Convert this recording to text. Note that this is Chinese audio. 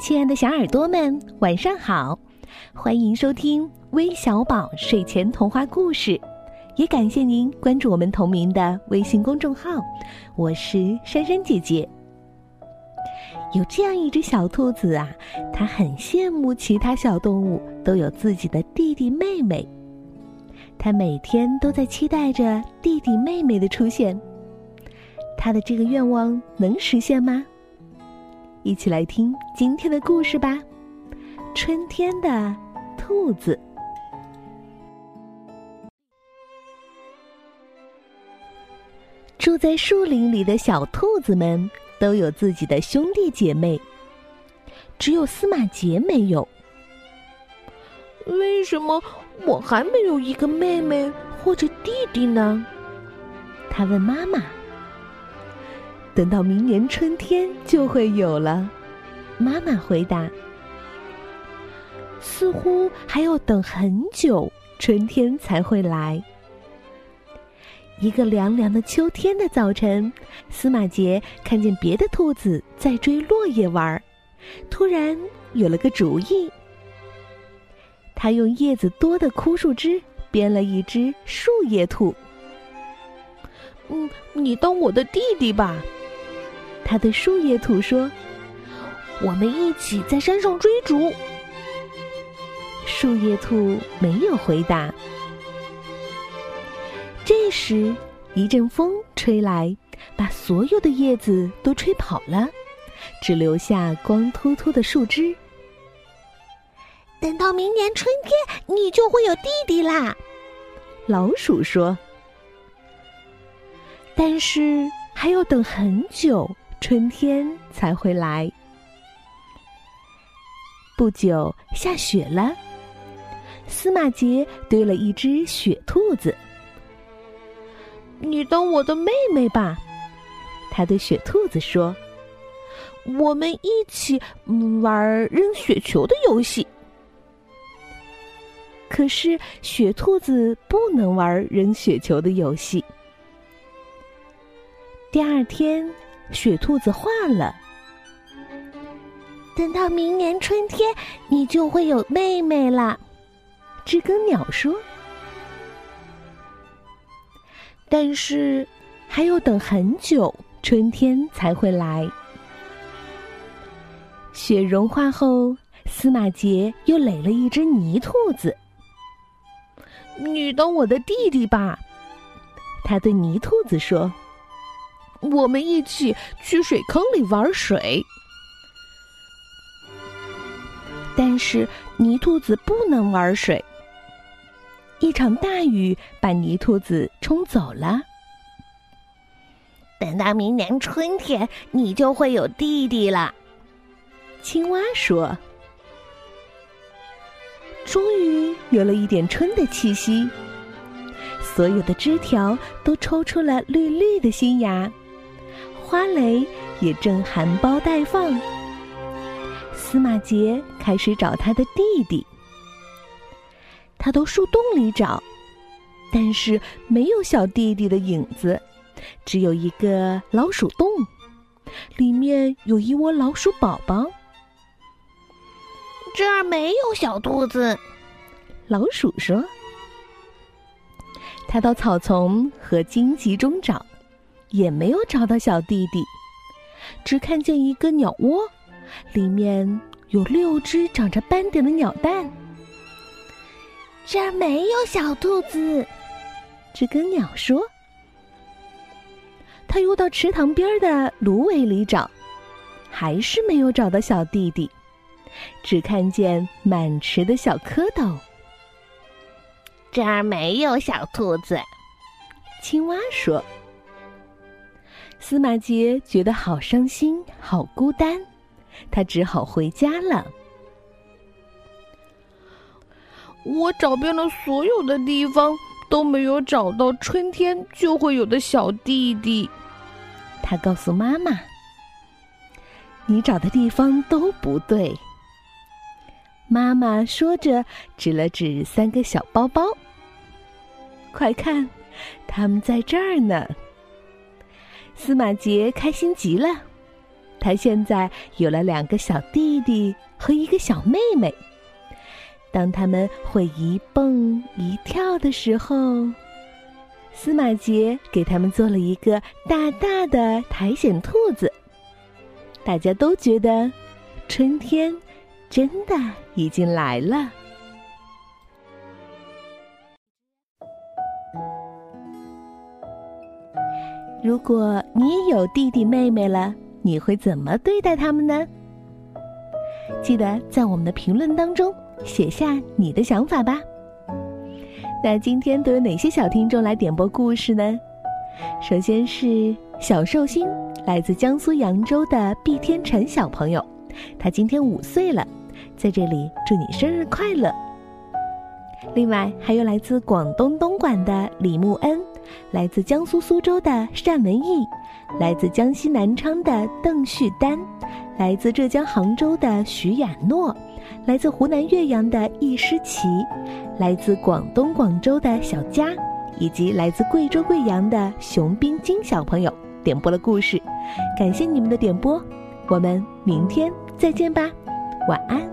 亲爱的小耳朵们，晚上好！欢迎收听微小宝睡前童话故事，也感谢您关注我们同名的微信公众号。我是珊珊姐姐。有这样一只小兔子啊，它很羡慕其他小动物都有自己的弟弟妹妹，它每天都在期待着弟弟妹妹的出现。它的这个愿望能实现吗？一起来听今天的故事吧，《春天的兔子》。住在树林里的小兔子们都有自己的兄弟姐妹，只有司马杰没有。为什么我还没有一个妹妹或者弟弟呢？他问妈妈。等到明年春天就会有了，妈妈回答。似乎还要等很久，春天才会来。一个凉凉的秋天的早晨，司马杰看见别的兔子在追落叶玩儿，突然有了个主意。他用叶子多的枯树枝编了一只树叶兔。嗯，你当我的弟弟吧。他对树叶兔说：“我们一起在山上追逐。”树叶兔没有回答。这时，一阵风吹来，把所有的叶子都吹跑了，只留下光秃秃的树枝。等到明年春天，你就会有弟弟啦。”老鼠说。“但是还要等很久。”春天才会来。不久下雪了，司马杰堆了一只雪兔子。你当我的妹妹吧，他对雪兔子说：“我们一起玩扔雪球的游戏。”可是雪兔子不能玩扔雪球的游戏。第二天。雪兔子化了。等到明年春天，你就会有妹妹了。知更鸟说：“但是还要等很久，春天才会来。”雪融化后，司马杰又垒了一只泥兔子。你当我的弟弟吧，他对泥兔子说。我们一起去水坑里玩水，但是泥兔子不能玩水。一场大雨把泥兔子冲走了。等到明年春天，你就会有弟弟了。青蛙说：“终于有了一点春的气息，所有的枝条都抽出了绿绿的新芽。”花蕾也正含苞待放。司马杰开始找他的弟弟，他到树洞里找，但是没有小弟弟的影子，只有一个老鼠洞，里面有一窝老鼠宝宝。这儿没有小兔子，老鼠说。他到草丛和荆棘中找。也没有找到小弟弟，只看见一个鸟窝，里面有六只长着斑点的鸟蛋。这儿没有小兔子，知更鸟说。他又到池塘边的芦苇里找，还是没有找到小弟弟，只看见满池的小蝌蚪。这儿没有小兔子，青蛙说。司马杰觉得好伤心，好孤单，他只好回家了。我找遍了所有的地方，都没有找到春天就会有的小弟弟。他告诉妈妈：“你找的地方都不对。”妈妈说着，指了指三个小包包：“快看，他们在这儿呢。”司马杰开心极了，他现在有了两个小弟弟和一个小妹妹。当他们会一蹦一跳的时候，司马杰给他们做了一个大大的苔藓兔子。大家都觉得春天真的已经来了。如果你也有弟弟妹妹了，你会怎么对待他们呢？记得在我们的评论当中写下你的想法吧。那今天都有哪些小听众来点播故事呢？首先是小寿星，来自江苏扬州的毕天成小朋友，他今天五岁了，在这里祝你生日快乐。另外还有来自广东东莞的李慕恩。来自江苏苏州的单文义，来自江西南昌的邓旭丹，来自浙江杭州的徐雅诺，来自湖南岳阳的易诗琪，来自广东广州的小佳，以及来自贵州贵阳的熊冰晶小朋友点播了故事，感谢你们的点播，我们明天再见吧，晚安。